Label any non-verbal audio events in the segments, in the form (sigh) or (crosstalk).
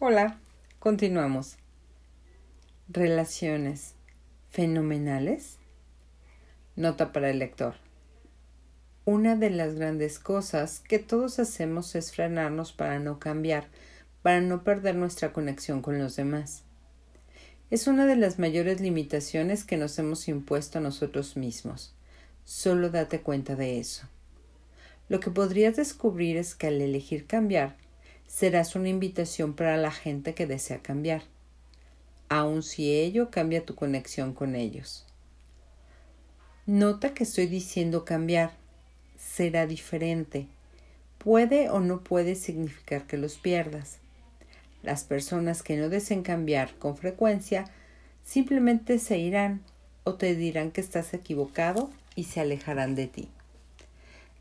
Hola, continuamos. Relaciones fenomenales. Nota para el lector. Una de las grandes cosas que todos hacemos es frenarnos para no cambiar, para no perder nuestra conexión con los demás. Es una de las mayores limitaciones que nos hemos impuesto a nosotros mismos. Solo date cuenta de eso. Lo que podrías descubrir es que al elegir cambiar, serás una invitación para la gente que desea cambiar, aun si ello cambia tu conexión con ellos. Nota que estoy diciendo cambiar, será diferente. Puede o no puede significar que los pierdas. Las personas que no deseen cambiar con frecuencia simplemente se irán o te dirán que estás equivocado y se alejarán de ti.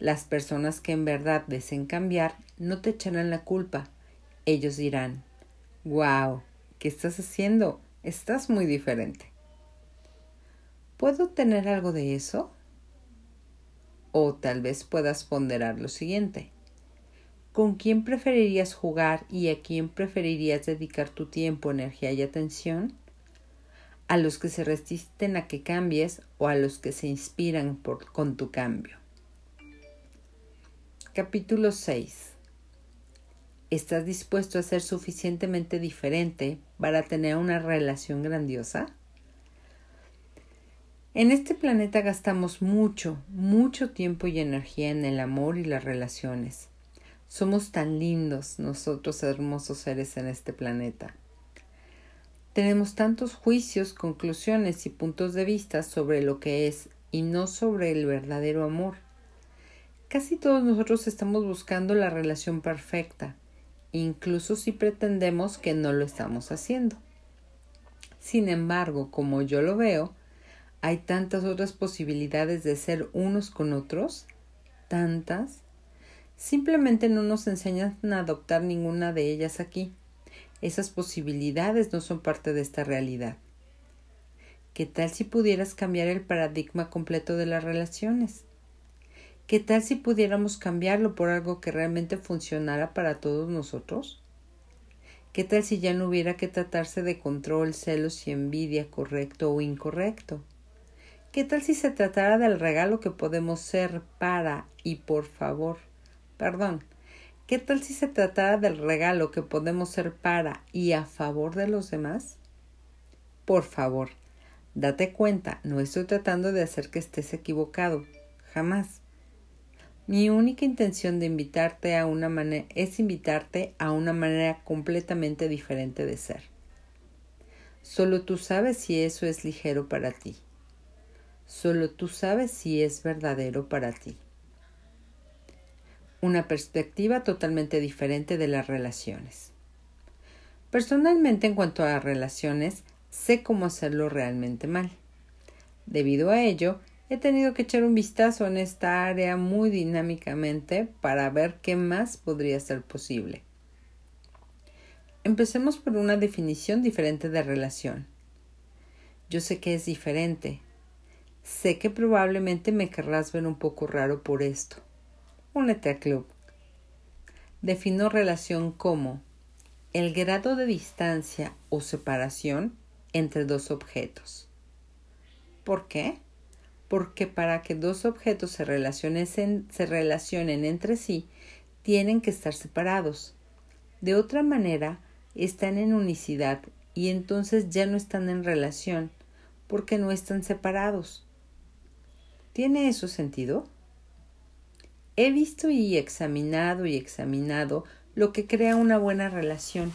Las personas que en verdad deseen cambiar no te echarán la culpa. Ellos dirán, wow, ¿qué estás haciendo? Estás muy diferente. ¿Puedo tener algo de eso? O tal vez puedas ponderar lo siguiente. ¿Con quién preferirías jugar y a quién preferirías dedicar tu tiempo, energía y atención? ¿A los que se resisten a que cambies o a los que se inspiran con tu cambio? Capítulo 6 ¿Estás dispuesto a ser suficientemente diferente para tener una relación grandiosa? En este planeta gastamos mucho, mucho tiempo y energía en el amor y las relaciones. Somos tan lindos, nosotros hermosos seres en este planeta. Tenemos tantos juicios, conclusiones y puntos de vista sobre lo que es y no sobre el verdadero amor. Casi todos nosotros estamos buscando la relación perfecta, incluso si pretendemos que no lo estamos haciendo. Sin embargo, como yo lo veo, hay tantas otras posibilidades de ser unos con otros, tantas. Simplemente no nos enseñan a adoptar ninguna de ellas aquí. Esas posibilidades no son parte de esta realidad. ¿Qué tal si pudieras cambiar el paradigma completo de las relaciones? ¿Qué tal si pudiéramos cambiarlo por algo que realmente funcionara para todos nosotros? ¿Qué tal si ya no hubiera que tratarse de control, celos y envidia correcto o incorrecto? ¿Qué tal si se tratara del regalo que podemos ser para y por favor? Perdón. ¿Qué tal si se tratara del regalo que podemos ser para y a favor de los demás? Por favor, date cuenta, no estoy tratando de hacer que estés equivocado. Jamás. Mi única intención de invitarte a una manera es invitarte a una manera completamente diferente de ser. Solo tú sabes si eso es ligero para ti. Solo tú sabes si es verdadero para ti. Una perspectiva totalmente diferente de las relaciones. Personalmente en cuanto a relaciones, sé cómo hacerlo realmente mal. Debido a ello, he tenido que echar un vistazo en esta área muy dinámicamente para ver qué más podría ser posible. Empecemos por una definición diferente de relación. Yo sé que es diferente. Sé que probablemente me querrás ver un poco raro por esto. Únete al club. Defino relación como el grado de distancia o separación entre dos objetos. ¿Por qué? Porque para que dos objetos se relacionen, entre sí, tienen que estar separados. De otra manera, están en unicidad y entonces ya no están en relación, porque no están separados. ¿Tiene eso sentido? He visto y examinado y examinado lo que crea una buena relación,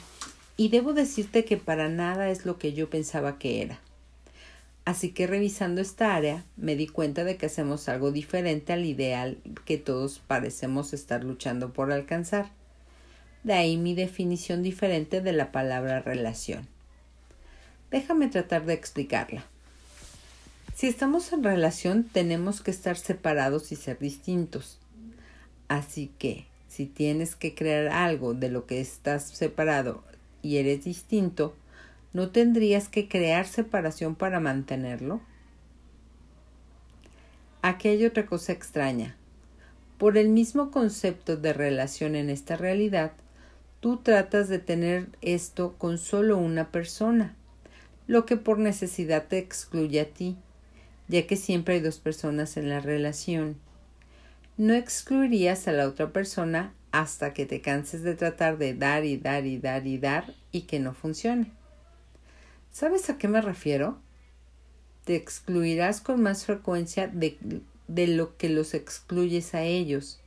y debo decirte que para nada es lo que yo pensaba que era. Así que revisando esta área me di cuenta de que hacemos algo diferente al ideal que todos parecemos estar luchando por alcanzar. De ahí mi definición diferente de la palabra relación. Déjame tratar de explicarla. Si estamos en relación tenemos que estar separados y ser distintos. Así que si tienes que crear algo de lo que estás separado y eres distinto, ¿No tendrías que crear separación para mantenerlo? Aquí hay otra cosa extraña. Por el mismo concepto de relación en esta realidad, tú tratas de tener esto con solo una persona, lo que por necesidad te excluye a ti, ya que siempre hay dos personas en la relación. No excluirías a la otra persona hasta que te canses de tratar de dar y dar y dar y dar y que no funcione. ¿Sabes a qué me refiero? Te excluirás con más frecuencia de, de lo que los excluyes a ellos.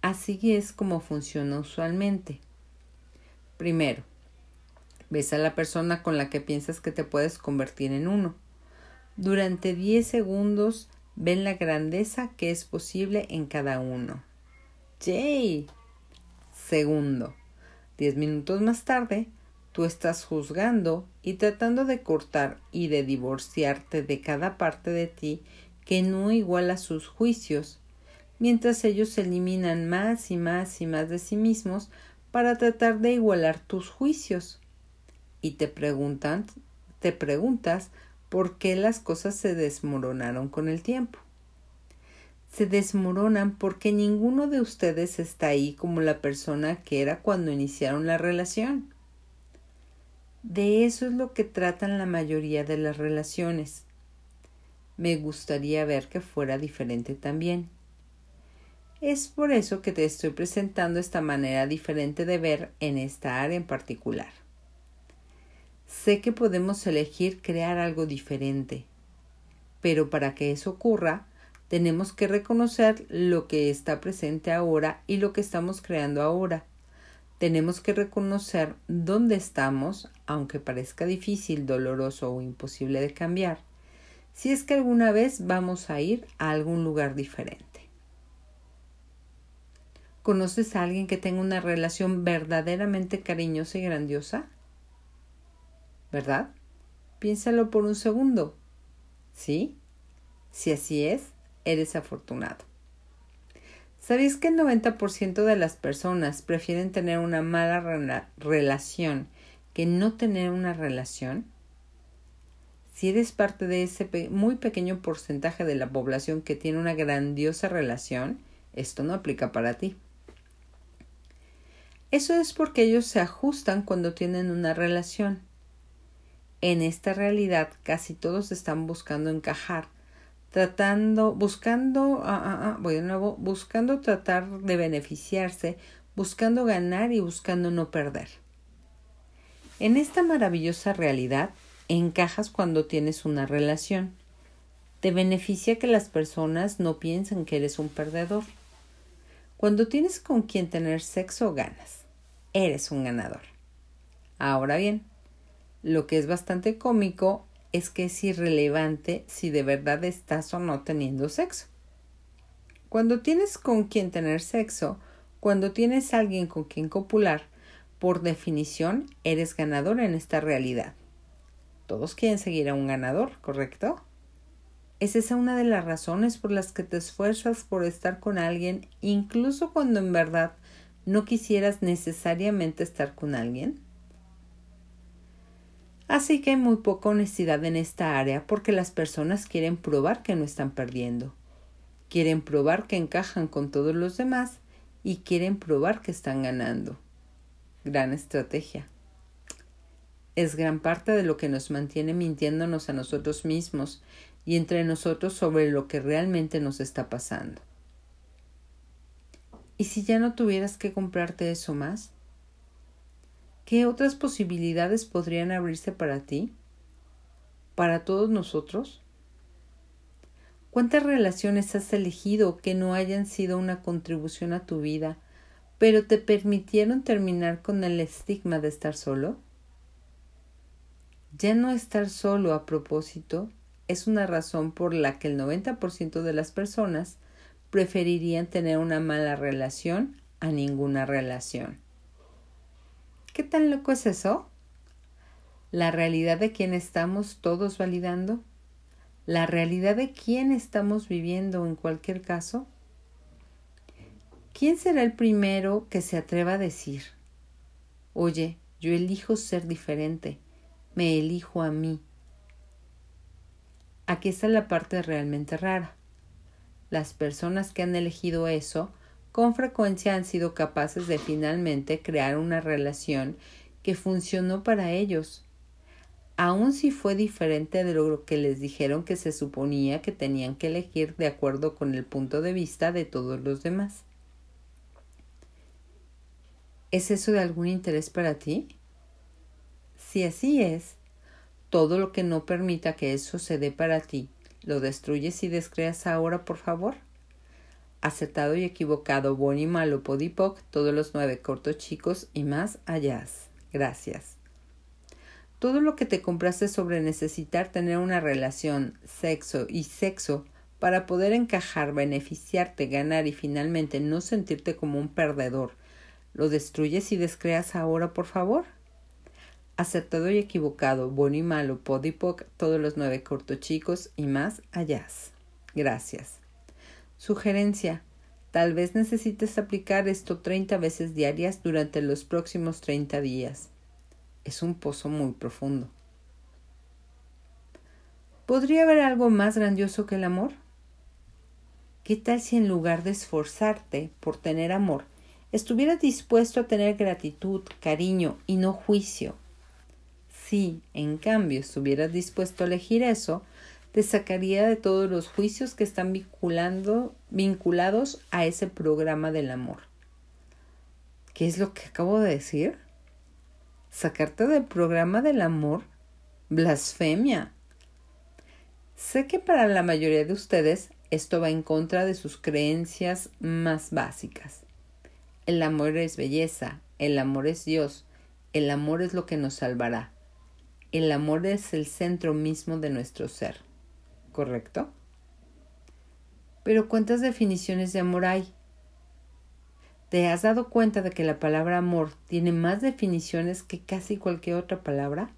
Así es como funciona usualmente. Primero, ves a la persona con la que piensas que te puedes convertir en uno. Durante 10 segundos ven la grandeza que es posible en cada uno. ¡Yay! Segundo, 10 minutos más tarde, tú estás juzgando y tratando de cortar y de divorciarte de cada parte de ti que no iguala sus juicios, mientras ellos eliminan más y más y más de sí mismos para tratar de igualar tus juicios. Y te preguntan, te preguntas por qué las cosas se desmoronaron con el tiempo. Se desmoronan porque ninguno de ustedes está ahí como la persona que era cuando iniciaron la relación. De eso es lo que tratan la mayoría de las relaciones. Me gustaría ver que fuera diferente también. Es por eso que te estoy presentando esta manera diferente de ver en esta área en particular. Sé que podemos elegir crear algo diferente, pero para que eso ocurra, tenemos que reconocer lo que está presente ahora y lo que estamos creando ahora. Tenemos que reconocer dónde estamos, aunque parezca difícil, doloroso o imposible de cambiar, si es que alguna vez vamos a ir a algún lugar diferente. ¿Conoces a alguien que tenga una relación verdaderamente cariñosa y grandiosa? ¿Verdad? Piénsalo por un segundo. ¿Sí? Si así es, eres afortunado. ¿Sabéis que el 90% de las personas prefieren tener una mala relación que no tener una relación? Si eres parte de ese muy pequeño porcentaje de la población que tiene una grandiosa relación, esto no aplica para ti. Eso es porque ellos se ajustan cuando tienen una relación. En esta realidad casi todos están buscando encajar, tratando, buscando, ah, ah, ah, voy de nuevo, buscando tratar de beneficiarse, buscando ganar y buscando no perder. En esta maravillosa realidad encajas cuando tienes una relación. Te beneficia que las personas no piensen que eres un perdedor. Cuando tienes con quien tener sexo, ganas. Eres un ganador. Ahora bien, lo que es bastante cómico es que es irrelevante si de verdad estás o no teniendo sexo. Cuando tienes con quien tener sexo, cuando tienes alguien con quien copular, por definición eres ganador en esta realidad. Todos quieren seguir a un ganador, ¿correcto? ¿Es esa una de las razones por las que te esfuerzas por estar con alguien incluso cuando en verdad no quisieras necesariamente estar con alguien? Así que hay muy poca honestidad en esta área porque las personas quieren probar que no están perdiendo. Quieren probar que encajan con todos los demás y quieren probar que están ganando. Gran estrategia es gran parte de lo que nos mantiene mintiéndonos a nosotros mismos y entre nosotros sobre lo que realmente nos está pasando. ¿Y si ya no tuvieras que comprarte eso más? ¿Qué otras posibilidades podrían abrirse para ti? ¿Para todos nosotros? ¿Cuántas relaciones has elegido que no hayan sido una contribución a tu vida, pero te permitieron terminar con el estigma de estar solo? Ya no estar solo a propósito es una razón por la que el 90% de las personas preferirían tener una mala relación a ninguna relación. ¿Qué tan loco es eso? ¿La realidad de quién estamos todos validando? ¿La realidad de quién estamos viviendo en cualquier caso? ¿Quién será el primero que se atreva a decir, oye, yo elijo ser diferente, me elijo a mí? Aquí está la parte realmente rara. Las personas que han elegido eso con frecuencia han sido capaces de finalmente crear una relación que funcionó para ellos, aun si fue diferente de lo que les dijeron que se suponía que tenían que elegir de acuerdo con el punto de vista de todos los demás. ¿Es eso de algún interés para ti? Si así es, todo lo que no permita que eso se dé para ti, ¿lo destruyes y descreas ahora, por favor? Acertado y equivocado, bueno y malo, podipoc, todos los nueve cortos chicos y más allá. Gracias. Todo lo que te compraste sobre necesitar tener una relación, sexo y sexo para poder encajar, beneficiarte, ganar y finalmente no sentirte como un perdedor, ¿lo destruyes y descreas ahora, por favor? Acertado y equivocado, bueno y malo, podipoc, todos los nueve cortos chicos y más allá. Gracias. Sugerencia. Tal vez necesites aplicar esto 30 veces diarias durante los próximos 30 días. Es un pozo muy profundo. ¿Podría haber algo más grandioso que el amor? ¿Qué tal si en lugar de esforzarte por tener amor, estuvieras dispuesto a tener gratitud, cariño y no juicio? Si, en cambio, estuvieras dispuesto a elegir eso, te sacaría de todos los juicios que están vinculando, vinculados a ese programa del amor. ¿Qué es lo que acabo de decir? ¿Sacarte del programa del amor? Blasfemia. Sé que para la mayoría de ustedes esto va en contra de sus creencias más básicas. El amor es belleza, el amor es Dios, el amor es lo que nos salvará. El amor es el centro mismo de nuestro ser. ¿Correcto? Pero ¿cuántas definiciones de amor hay? ¿Te has dado cuenta de que la palabra amor tiene más definiciones que casi cualquier otra palabra?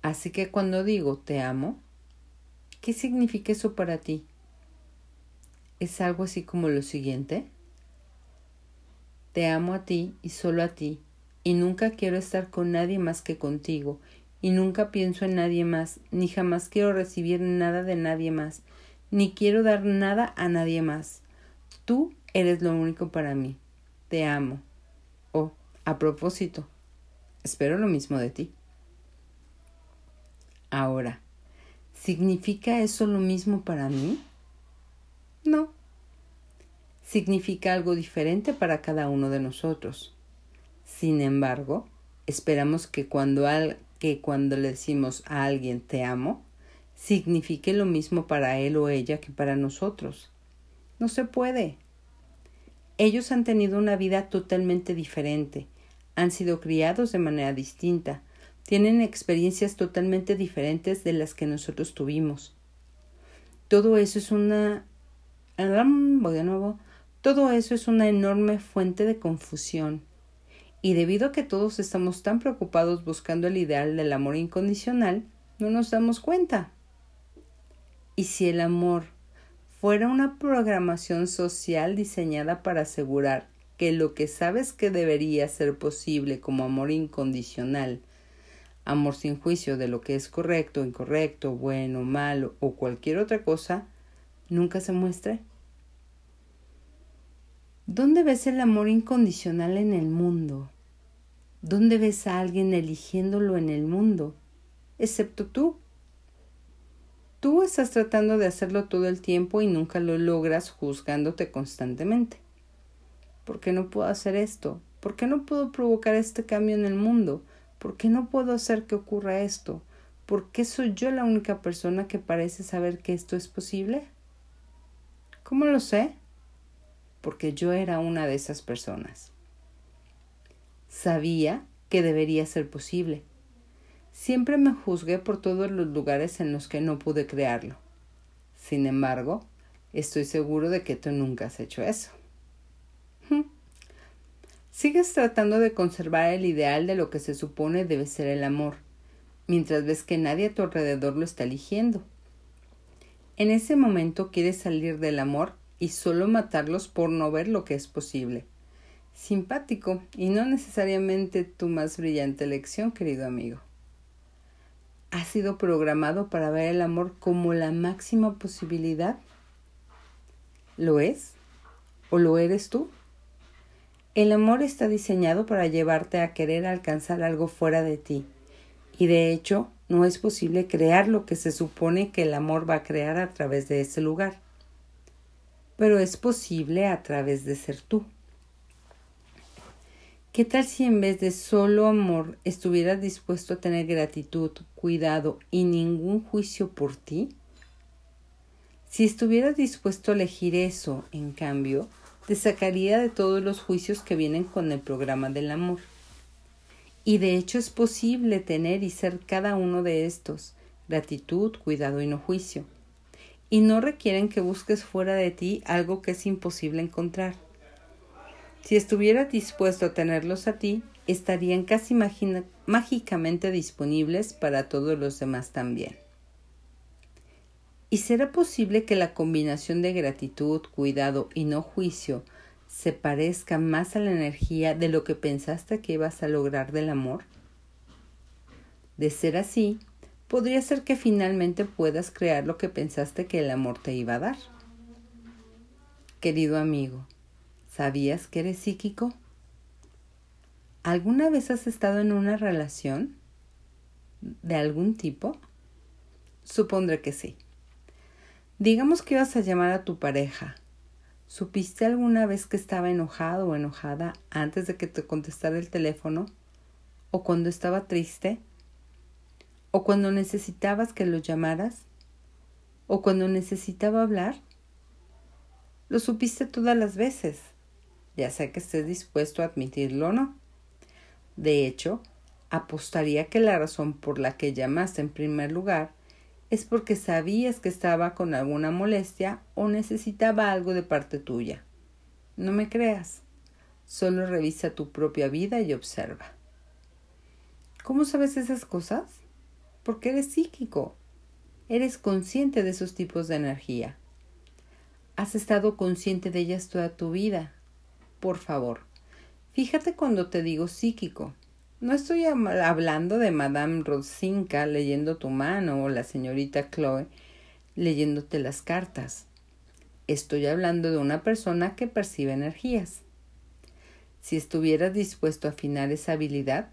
Así que cuando digo te amo, ¿qué significa eso para ti? ¿Es algo así como lo siguiente? Te amo a ti y solo a ti y nunca quiero estar con nadie más que contigo, y nunca pienso en nadie más, ni jamás quiero recibir nada de nadie más, ni quiero dar nada a nadie más. Tú eres lo único para mí. Te amo. Oh, a propósito, espero lo mismo de ti. Ahora, ¿significa eso lo mismo para mí? No. Significa algo diferente para cada uno de nosotros. Sin embargo, esperamos que cuando, al, que cuando le decimos a alguien te amo, signifique lo mismo para él o ella que para nosotros. No se puede. Ellos han tenido una vida totalmente diferente, han sido criados de manera distinta, tienen experiencias totalmente diferentes de las que nosotros tuvimos. Todo eso es una. Voy de nuevo. Todo eso es una enorme fuente de confusión. Y debido a que todos estamos tan preocupados buscando el ideal del amor incondicional, no nos damos cuenta. ¿Y si el amor fuera una programación social diseñada para asegurar que lo que sabes que debería ser posible como amor incondicional, amor sin juicio de lo que es correcto, incorrecto, bueno, malo o cualquier otra cosa, nunca se muestre? ¿Dónde ves el amor incondicional en el mundo? ¿Dónde ves a alguien eligiéndolo en el mundo? Excepto tú. Tú estás tratando de hacerlo todo el tiempo y nunca lo logras juzgándote constantemente. ¿Por qué no puedo hacer esto? ¿Por qué no puedo provocar este cambio en el mundo? ¿Por qué no puedo hacer que ocurra esto? ¿Por qué soy yo la única persona que parece saber que esto es posible? ¿Cómo lo sé? Porque yo era una de esas personas. Sabía que debería ser posible. Siempre me juzgué por todos los lugares en los que no pude crearlo. Sin embargo, estoy seguro de que tú nunca has hecho eso. Sigues tratando de conservar el ideal de lo que se supone debe ser el amor, mientras ves que nadie a tu alrededor lo está eligiendo. En ese momento quieres salir del amor y solo matarlos por no ver lo que es posible. Simpático y no necesariamente tu más brillante elección, querido amigo. ¿Has sido programado para ver el amor como la máxima posibilidad? ¿Lo es? ¿O lo eres tú? El amor está diseñado para llevarte a querer alcanzar algo fuera de ti. Y de hecho, no es posible crear lo que se supone que el amor va a crear a través de ese lugar. Pero es posible a través de ser tú. ¿Qué tal si en vez de solo amor estuvieras dispuesto a tener gratitud, cuidado y ningún juicio por ti? Si estuvieras dispuesto a elegir eso, en cambio, te sacaría de todos los juicios que vienen con el programa del amor. Y de hecho es posible tener y ser cada uno de estos, gratitud, cuidado y no juicio. Y no requieren que busques fuera de ti algo que es imposible encontrar. Si estuvieras dispuesto a tenerlos a ti, estarían casi mágicamente disponibles para todos los demás también. ¿Y será posible que la combinación de gratitud, cuidado y no juicio se parezca más a la energía de lo que pensaste que ibas a lograr del amor? De ser así, podría ser que finalmente puedas crear lo que pensaste que el amor te iba a dar. Querido amigo, ¿sabías que eres psíquico? ¿Alguna vez has estado en una relación de algún tipo? Supondré que sí. Digamos que ibas a llamar a tu pareja. ¿Supiste alguna vez que estaba enojado o enojada antes de que te contestara el teléfono? ¿O cuando estaba triste? ¿O cuando necesitabas que lo llamaras? ¿O cuando necesitaba hablar? Lo supiste todas las veces, ya sea que estés dispuesto a admitirlo o no. De hecho, apostaría que la razón por la que llamaste en primer lugar es porque sabías que estaba con alguna molestia o necesitaba algo de parte tuya. No me creas, solo revisa tu propia vida y observa. ¿Cómo sabes esas cosas? Porque eres psíquico. Eres consciente de esos tipos de energía. Has estado consciente de ellas toda tu vida. Por favor, fíjate cuando te digo psíquico. No estoy hablando de Madame Rosinka leyendo tu mano o la señorita Chloe leyéndote las cartas. Estoy hablando de una persona que percibe energías. Si estuvieras dispuesto a afinar esa habilidad,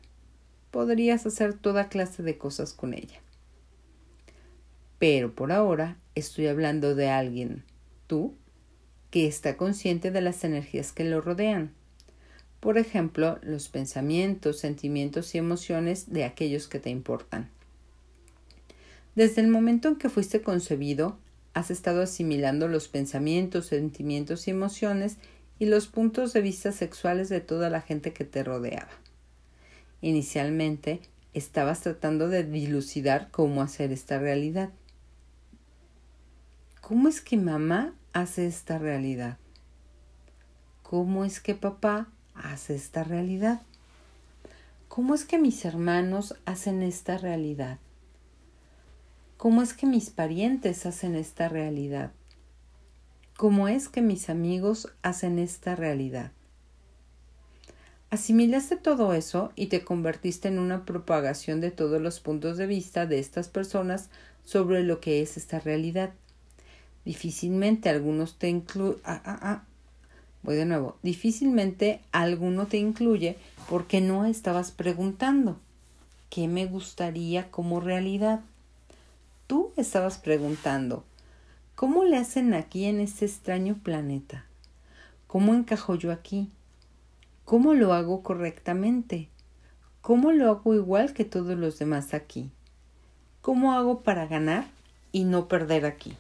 podrías hacer toda clase de cosas con ella. Pero por ahora estoy hablando de alguien, tú, que está consciente de las energías que lo rodean por ejemplo, los pensamientos, sentimientos y emociones de aquellos que te importan. Desde el momento en que fuiste concebido, has estado asimilando los pensamientos, sentimientos y emociones y los puntos de vista sexuales de toda la gente que te rodeaba. Inicialmente, estabas tratando de dilucidar cómo hacer esta realidad. ¿Cómo es que mamá hace esta realidad? ¿Cómo es que papá hace esta realidad? ¿Cómo es que mis hermanos hacen esta realidad? ¿Cómo es que mis parientes hacen esta realidad? ¿Cómo es que mis amigos hacen esta realidad? Asimilaste todo eso y te convertiste en una propagación de todos los puntos de vista de estas personas sobre lo que es esta realidad. Difícilmente algunos te incluyen. Ah, ah, ah, Voy de nuevo. Difícilmente alguno te incluye porque no estabas preguntando qué me gustaría como realidad. Tú estabas preguntando ¿cómo le hacen aquí en este extraño planeta? ¿Cómo encajo yo aquí? ¿Cómo lo hago correctamente? ¿Cómo lo hago igual que todos los demás aquí? ¿Cómo hago para ganar y no perder aquí?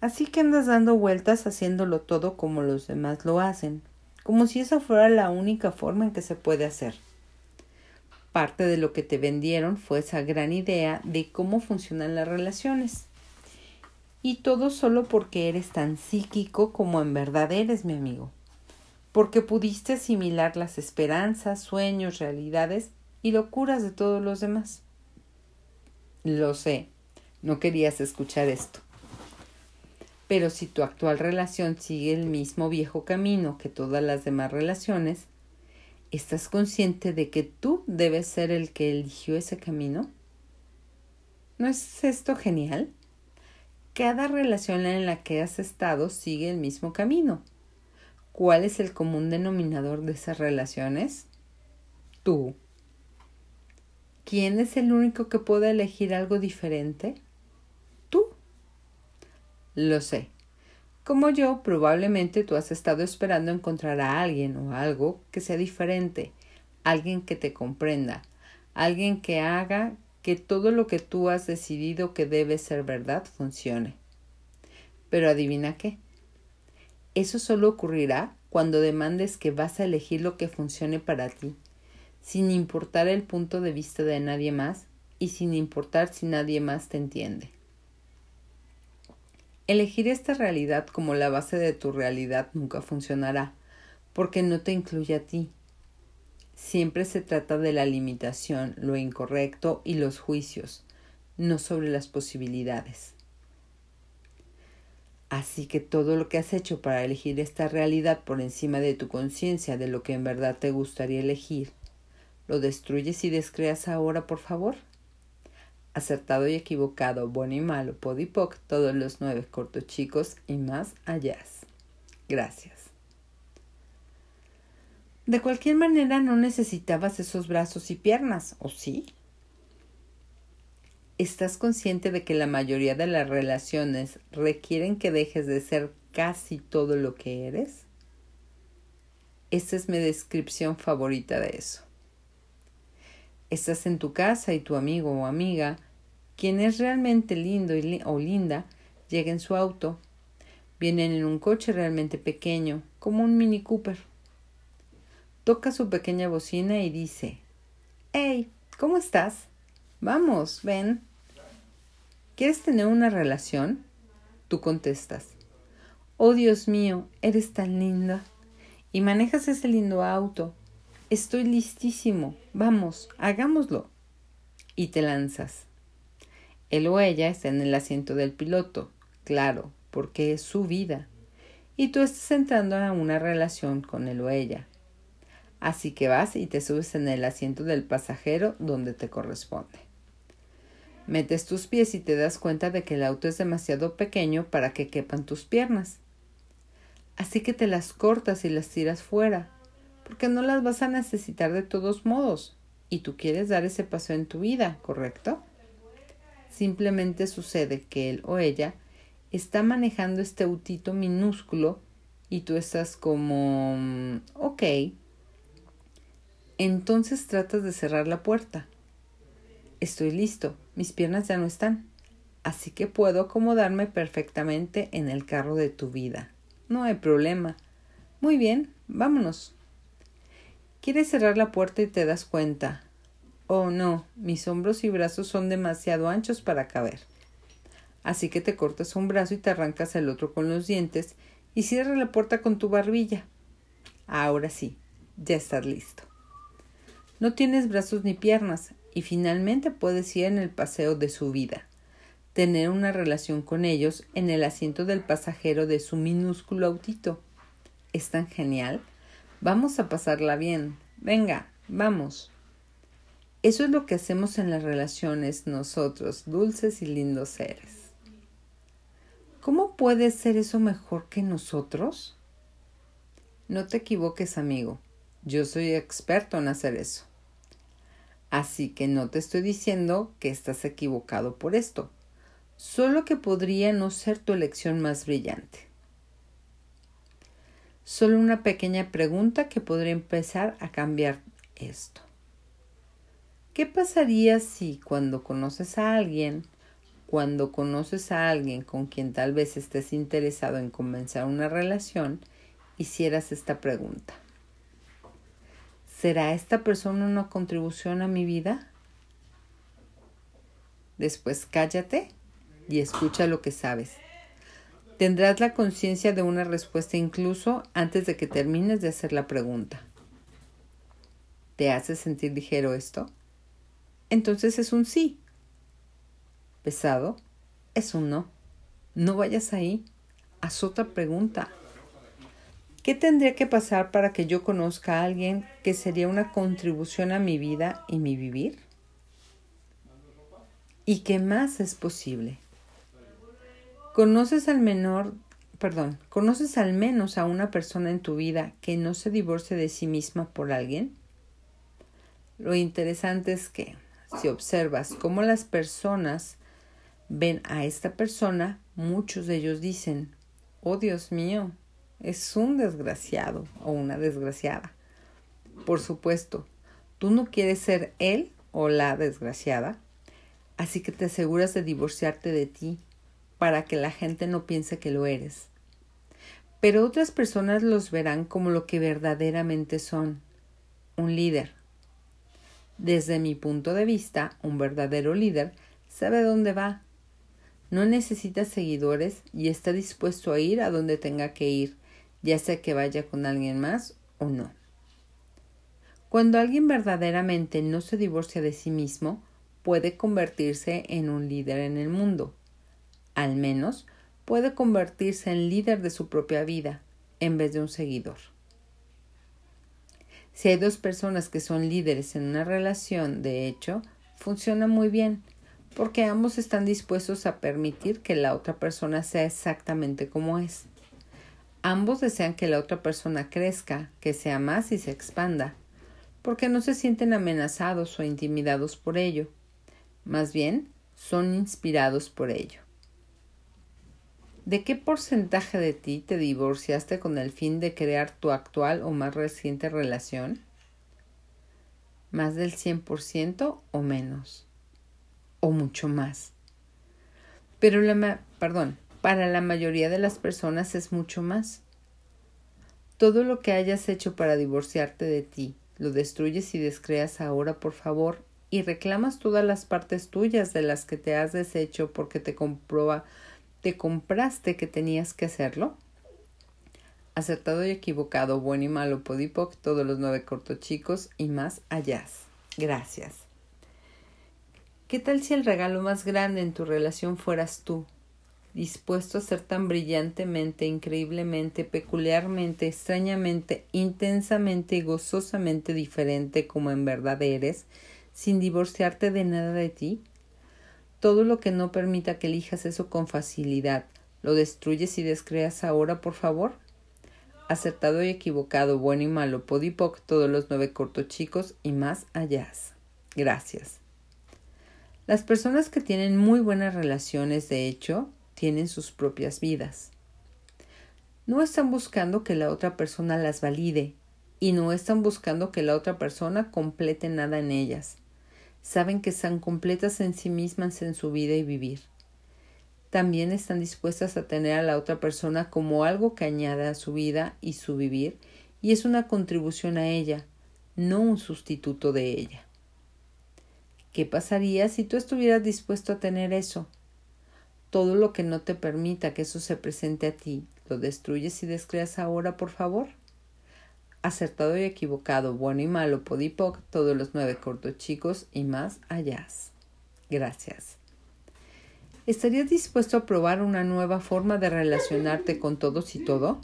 Así que andas dando vueltas haciéndolo todo como los demás lo hacen, como si esa fuera la única forma en que se puede hacer. Parte de lo que te vendieron fue esa gran idea de cómo funcionan las relaciones. Y todo solo porque eres tan psíquico como en verdad eres, mi amigo. Porque pudiste asimilar las esperanzas, sueños, realidades y locuras de todos los demás. Lo sé, no querías escuchar esto. Pero si tu actual relación sigue el mismo viejo camino que todas las demás relaciones, ¿estás consciente de que tú debes ser el que eligió ese camino? ¿No es esto genial? cada relación en la que has estado sigue el mismo camino. ¿Cuál es el común denominador de esas relaciones? Tú. ¿Quién es el único que puede elegir algo diferente? Tú. Lo sé. Como yo, probablemente tú has estado esperando encontrar a alguien o algo que sea diferente, alguien que te comprenda, alguien que haga que todo lo que tú has decidido que debe ser verdad funcione. Pero adivina qué. Eso solo ocurrirá cuando demandes que vas a elegir lo que funcione para ti, sin importar el punto de vista de nadie más y sin importar si nadie más te entiende. Elegir esta realidad como la base de tu realidad nunca funcionará, porque no te incluye a ti, Siempre se trata de la limitación, lo incorrecto y los juicios, no sobre las posibilidades. Así que todo lo que has hecho para elegir esta realidad por encima de tu conciencia de lo que en verdad te gustaría elegir, ¿lo destruyes y descreas ahora, por favor? Acertado y equivocado, bueno y malo, podipoc, todos los nueve cortos chicos y más allá. Gracias. De cualquier manera no necesitabas esos brazos y piernas, ¿o sí? ¿Estás consciente de que la mayoría de las relaciones requieren que dejes de ser casi todo lo que eres? Esta es mi descripción favorita de eso. Estás en tu casa y tu amigo o amiga, quien es realmente lindo o linda, llega en su auto. Vienen en un coche realmente pequeño, como un Mini Cooper toca su pequeña bocina y dice Hey, ¿cómo estás? Vamos, ven. ¿Quieres tener una relación? Tú contestas Oh Dios mío, eres tan linda. Y manejas ese lindo auto. Estoy listísimo. Vamos, hagámoslo. Y te lanzas. Él o ella está en el asiento del piloto, claro, porque es su vida. Y tú estás entrando a una relación con él o ella. Así que vas y te subes en el asiento del pasajero donde te corresponde. Metes tus pies y te das cuenta de que el auto es demasiado pequeño para que quepan tus piernas. Así que te las cortas y las tiras fuera, porque no las vas a necesitar de todos modos, y tú quieres dar ese paso en tu vida, ¿correcto? Simplemente sucede que él o ella está manejando este autito minúsculo y tú estás como, mm, ok, entonces tratas de cerrar la puerta. Estoy listo, mis piernas ya no están, así que puedo acomodarme perfectamente en el carro de tu vida. No hay problema. Muy bien, vámonos. Quieres cerrar la puerta y te das cuenta. Oh, no, mis hombros y brazos son demasiado anchos para caber. Así que te cortas un brazo y te arrancas el otro con los dientes y cierras la puerta con tu barbilla. Ahora sí, ya estás listo. No tienes brazos ni piernas y finalmente puedes ir en el paseo de su vida, tener una relación con ellos en el asiento del pasajero de su minúsculo autito. ¿Es tan genial? Vamos a pasarla bien. Venga, vamos. Eso es lo que hacemos en las relaciones nosotros, dulces y lindos seres. ¿Cómo puede ser eso mejor que nosotros? No te equivoques, amigo. Yo soy experto en hacer eso. Así que no te estoy diciendo que estás equivocado por esto, solo que podría no ser tu elección más brillante. Solo una pequeña pregunta que podría empezar a cambiar esto. ¿Qué pasaría si cuando conoces a alguien, cuando conoces a alguien con quien tal vez estés interesado en comenzar una relación, hicieras esta pregunta? ¿Será esta persona una contribución a mi vida? Después cállate y escucha lo que sabes. Tendrás la conciencia de una respuesta incluso antes de que termines de hacer la pregunta. ¿Te hace sentir ligero esto? Entonces es un sí. ¿Pesado? Es un no. No vayas ahí. Haz otra pregunta. ¿Qué tendría que pasar para que yo conozca a alguien que sería una contribución a mi vida y mi vivir? ¿Y qué más es posible? ¿Conoces al menor, perdón, conoces al menos a una persona en tu vida que no se divorcie de sí misma por alguien? Lo interesante es que si observas cómo las personas ven a esta persona, muchos de ellos dicen, oh Dios mío, es un desgraciado o una desgraciada. Por supuesto, tú no quieres ser él o la desgraciada, así que te aseguras de divorciarte de ti para que la gente no piense que lo eres. Pero otras personas los verán como lo que verdaderamente son, un líder. Desde mi punto de vista, un verdadero líder sabe dónde va. No necesita seguidores y está dispuesto a ir a donde tenga que ir, ya sea que vaya con alguien más o no. Cuando alguien verdaderamente no se divorcia de sí mismo, puede convertirse en un líder en el mundo. Al menos puede convertirse en líder de su propia vida en vez de un seguidor. Si hay dos personas que son líderes en una relación, de hecho, funciona muy bien, porque ambos están dispuestos a permitir que la otra persona sea exactamente como es. Ambos desean que la otra persona crezca, que sea más y se expanda, porque no se sienten amenazados o intimidados por ello. Más bien, son inspirados por ello. ¿De qué porcentaje de ti te divorciaste con el fin de crear tu actual o más reciente relación? ¿Más del 100% o menos? ¿O mucho más? Pero la, perdón, para la mayoría de las personas es mucho más. Todo lo que hayas hecho para divorciarte de ti, lo destruyes y descreas ahora, por favor, y reclamas todas las partes tuyas de las que te has deshecho porque te comproba, te compraste que tenías que hacerlo. Acertado y equivocado, bueno y malo, podipoc, todos los nueve cortos chicos y más allá. Gracias. ¿Qué tal si el regalo más grande en tu relación fueras tú? Dispuesto a ser tan brillantemente, increíblemente, peculiarmente, extrañamente, intensamente y gozosamente diferente como en verdad eres, sin divorciarte de nada de ti? Todo lo que no permita que elijas eso con facilidad, ¿lo destruyes y descreas ahora, por favor? Acertado y equivocado, bueno y malo, podipoc, todos los nueve cortos chicos y más allá. Gracias. Las personas que tienen muy buenas relaciones, de hecho, tienen sus propias vidas. No están buscando que la otra persona las valide y no están buscando que la otra persona complete nada en ellas. Saben que están completas en sí mismas en su vida y vivir. También están dispuestas a tener a la otra persona como algo que añade a su vida y su vivir y es una contribución a ella, no un sustituto de ella. ¿Qué pasaría si tú estuvieras dispuesto a tener eso? Todo lo que no te permita que eso se presente a ti, ¿lo destruyes y descreas ahora, por favor? Acertado y equivocado, bueno y malo, podipoc, todos los nueve cortos chicos y más allá. Gracias. ¿Estarías dispuesto a probar una nueva forma de relacionarte con todos y todo?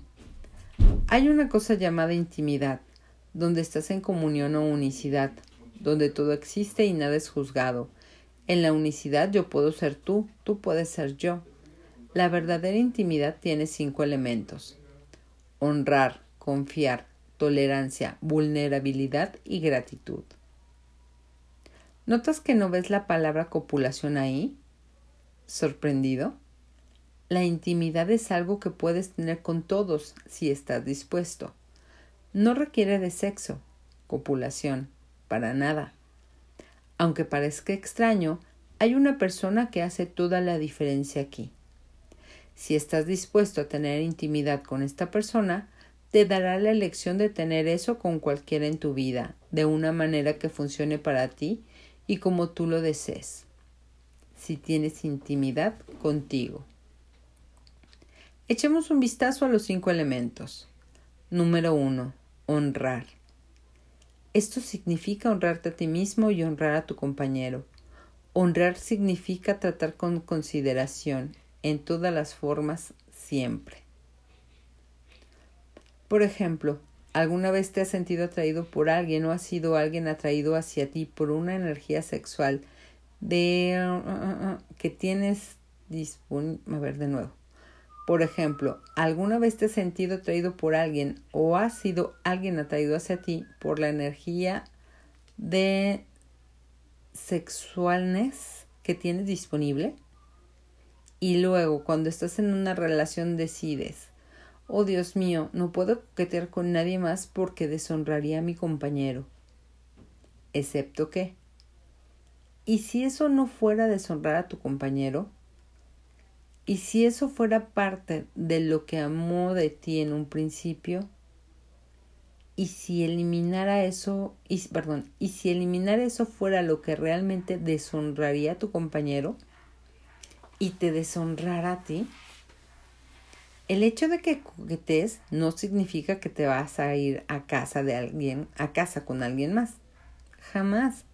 Hay una cosa llamada intimidad, donde estás en comunión o unicidad, donde todo existe y nada es juzgado, en la unicidad yo puedo ser tú, tú puedes ser yo. La verdadera intimidad tiene cinco elementos. Honrar, confiar, tolerancia, vulnerabilidad y gratitud. ¿Notas que no ves la palabra copulación ahí? ¿Sorprendido? La intimidad es algo que puedes tener con todos si estás dispuesto. No requiere de sexo, copulación, para nada. Aunque parezca extraño, hay una persona que hace toda la diferencia aquí. Si estás dispuesto a tener intimidad con esta persona, te dará la elección de tener eso con cualquiera en tu vida, de una manera que funcione para ti y como tú lo desees. Si tienes intimidad contigo. Echemos un vistazo a los cinco elementos. Número uno. Honrar. Esto significa honrarte a ti mismo y honrar a tu compañero. Honrar significa tratar con consideración en todas las formas siempre. Por ejemplo, ¿alguna vez te has sentido atraído por alguien o ha sido alguien atraído hacia ti por una energía sexual de uh, uh, uh, que tienes a ver de nuevo Por ejemplo, ¿alguna vez te has sentido atraído por alguien o ha sido alguien atraído hacia ti por la energía de sexualness que tienes disponible? Y luego, cuando estás en una relación, decides, oh Dios mío, no puedo coquetear con nadie más porque deshonraría a mi compañero. Excepto que, ¿y si eso no fuera deshonrar a tu compañero? ¿Y si eso fuera parte de lo que amó de ti en un principio? ¿Y si eliminara eso, y, perdón, y si eliminar eso fuera lo que realmente deshonraría a tu compañero? y te deshonrar a ti, el hecho de que coquetees no significa que te vas a ir a casa de alguien, a casa con alguien más. Jamás.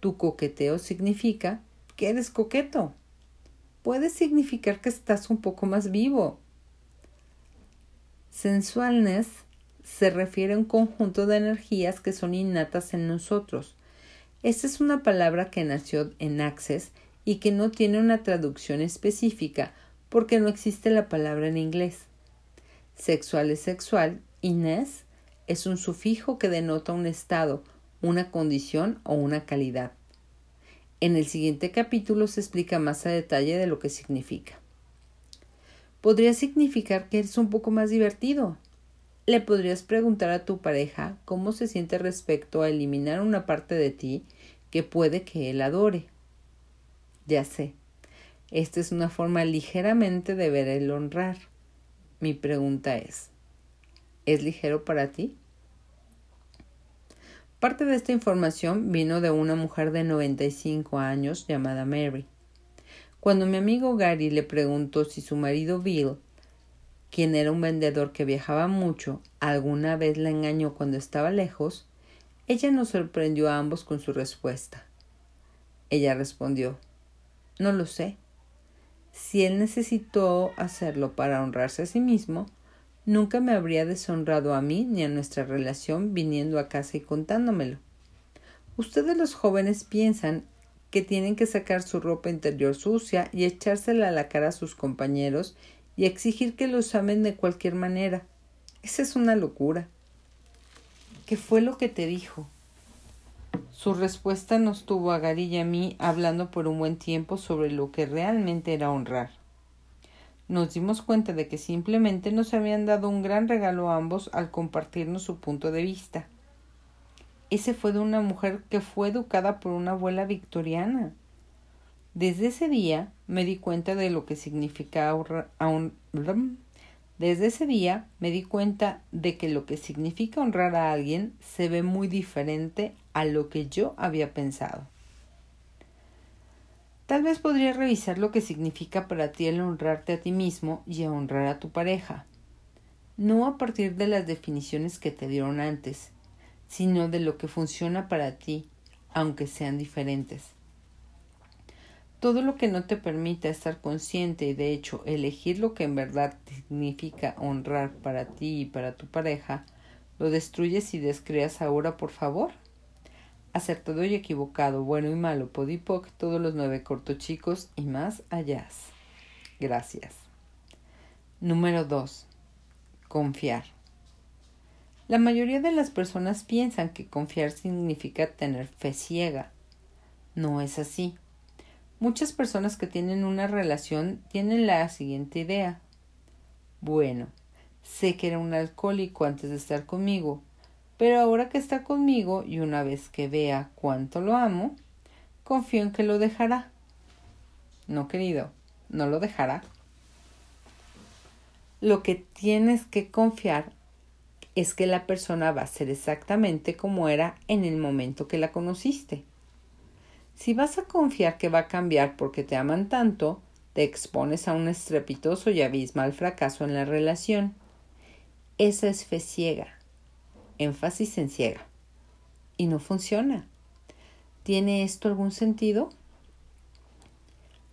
Tu coqueteo significa que eres coqueto. Puede significar que estás un poco más vivo. Sensualness se refiere a un conjunto de energías que son innatas en nosotros. Esta es una palabra que nació en Access y que no tiene una traducción específica porque no existe la palabra en inglés. Sexual es sexual y es un sufijo que denota un estado, una condición o una calidad. En el siguiente capítulo se explica más a detalle de lo que significa. Podría significar que eres un poco más divertido. Le podrías preguntar a tu pareja cómo se siente respecto a eliminar una parte de ti que puede que él adore. Ya sé. Esta es una forma ligeramente de ver el honrar. Mi pregunta es, ¿es ligero para ti? Parte de esta información vino de una mujer de 95 años llamada Mary. Cuando mi amigo Gary le preguntó si su marido Bill, quien era un vendedor que viajaba mucho, alguna vez la engañó cuando estaba lejos, ella nos sorprendió a ambos con su respuesta. Ella respondió no lo sé. Si él necesitó hacerlo para honrarse a sí mismo, nunca me habría deshonrado a mí ni a nuestra relación viniendo a casa y contándomelo. Ustedes los jóvenes piensan que tienen que sacar su ropa interior sucia y echársela a la cara a sus compañeros y exigir que los amen de cualquier manera. Esa es una locura. ¿Qué fue lo que te dijo? Su respuesta nos tuvo a Gary y a mí hablando por un buen tiempo sobre lo que realmente era honrar. Nos dimos cuenta de que simplemente nos habían dado un gran regalo a ambos al compartirnos su punto de vista. Ese fue de una mujer que fue educada por una abuela victoriana. Desde ese día me di cuenta de lo que significa desde ese día me di cuenta de que lo que significa honrar a alguien se ve muy diferente a lo que yo había pensado. Tal vez podría revisar lo que significa para ti el honrarte a ti mismo y honrar a tu pareja, no a partir de las definiciones que te dieron antes, sino de lo que funciona para ti, aunque sean diferentes. Todo lo que no te permita estar consciente y de hecho elegir lo que en verdad significa honrar para ti y para tu pareja, lo destruyes y descreas ahora, por favor. Acertado y equivocado, bueno y malo, podipoc, todos los nueve cortochicos y más allá. Gracias. Número 2. Confiar. La mayoría de las personas piensan que confiar significa tener fe ciega. No es así. Muchas personas que tienen una relación tienen la siguiente idea. Bueno, sé que era un alcohólico antes de estar conmigo, pero ahora que está conmigo y una vez que vea cuánto lo amo, confío en que lo dejará. No, querido, no lo dejará. Lo que tienes que confiar es que la persona va a ser exactamente como era en el momento que la conociste. Si vas a confiar que va a cambiar porque te aman tanto, te expones a un estrepitoso y abismal fracaso en la relación. Esa es fe ciega, énfasis en ciega. Y no funciona. ¿Tiene esto algún sentido?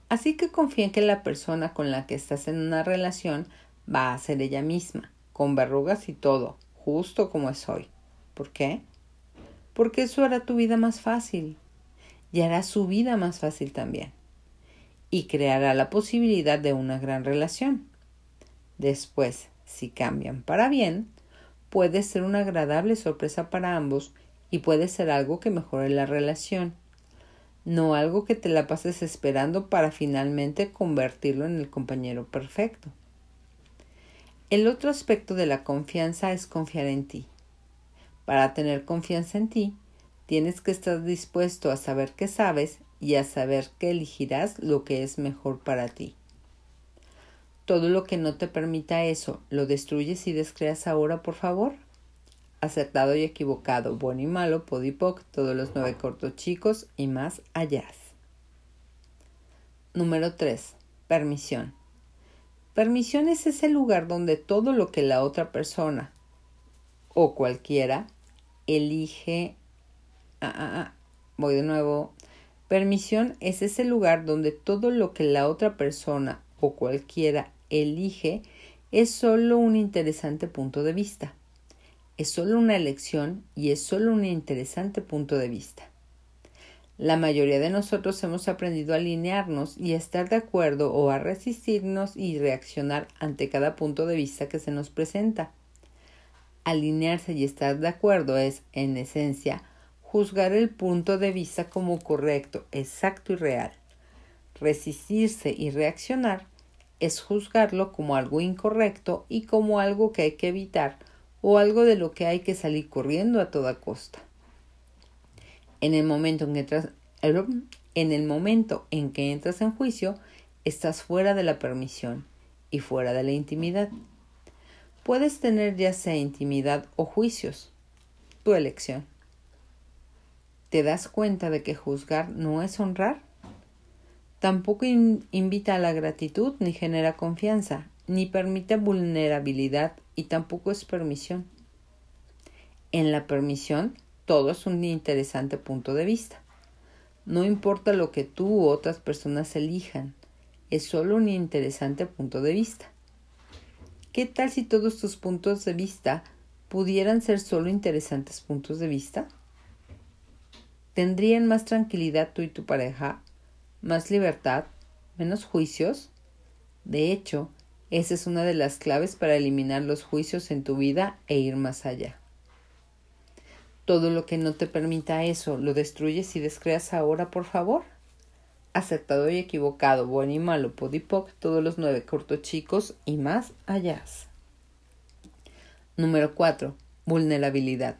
Así que confía en que la persona con la que estás en una relación va a ser ella misma, con verrugas y todo, justo como es hoy. ¿Por qué? Porque eso hará tu vida más fácil y hará su vida más fácil también. Y creará la posibilidad de una gran relación. Después, si cambian para bien, puede ser una agradable sorpresa para ambos y puede ser algo que mejore la relación, no algo que te la pases esperando para finalmente convertirlo en el compañero perfecto. El otro aspecto de la confianza es confiar en ti. Para tener confianza en ti, tienes que estar dispuesto a saber que sabes y a saber que elegirás lo que es mejor para ti. Todo lo que no te permita eso, ¿lo destruyes y descreas ahora, por favor? Acertado y equivocado, bueno y malo, podipoc, todos los nueve cortos chicos y más allá. Número 3. Permisión. Permisión es ese lugar donde todo lo que la otra persona o cualquiera elige. Ah, ah, ah. Voy de nuevo. Permisión es ese lugar donde todo lo que la otra persona o cualquiera elige es solo un interesante punto de vista. Es solo una elección y es solo un interesante punto de vista. La mayoría de nosotros hemos aprendido a alinearnos y a estar de acuerdo o a resistirnos y reaccionar ante cada punto de vista que se nos presenta. Alinearse y estar de acuerdo es, en esencia, juzgar el punto de vista como correcto, exacto y real. Resistirse y reaccionar es juzgarlo como algo incorrecto y como algo que hay que evitar o algo de lo que hay que salir corriendo a toda costa. En el momento en que entras, (clears throat) en el momento en que entras en juicio, estás fuera de la permisión y fuera de la intimidad. Puedes tener ya sea intimidad o juicios, tu elección. ¿Te das cuenta de que juzgar no es honrar? Tampoco invita a la gratitud ni genera confianza, ni permite vulnerabilidad y tampoco es permisión. En la permisión todo es un interesante punto de vista. No importa lo que tú u otras personas elijan, es solo un interesante punto de vista. ¿Qué tal si todos tus puntos de vista pudieran ser solo interesantes puntos de vista? ¿Tendrían más tranquilidad tú y tu pareja? ¿Más libertad? ¿Menos juicios? De hecho, esa es una de las claves para eliminar los juicios en tu vida e ir más allá. Todo lo que no te permita eso, ¿lo destruyes y descreas ahora, por favor? Acertado y equivocado, bueno y malo, podipoc, todos los nueve cortos chicos y más allá. Número 4. Vulnerabilidad.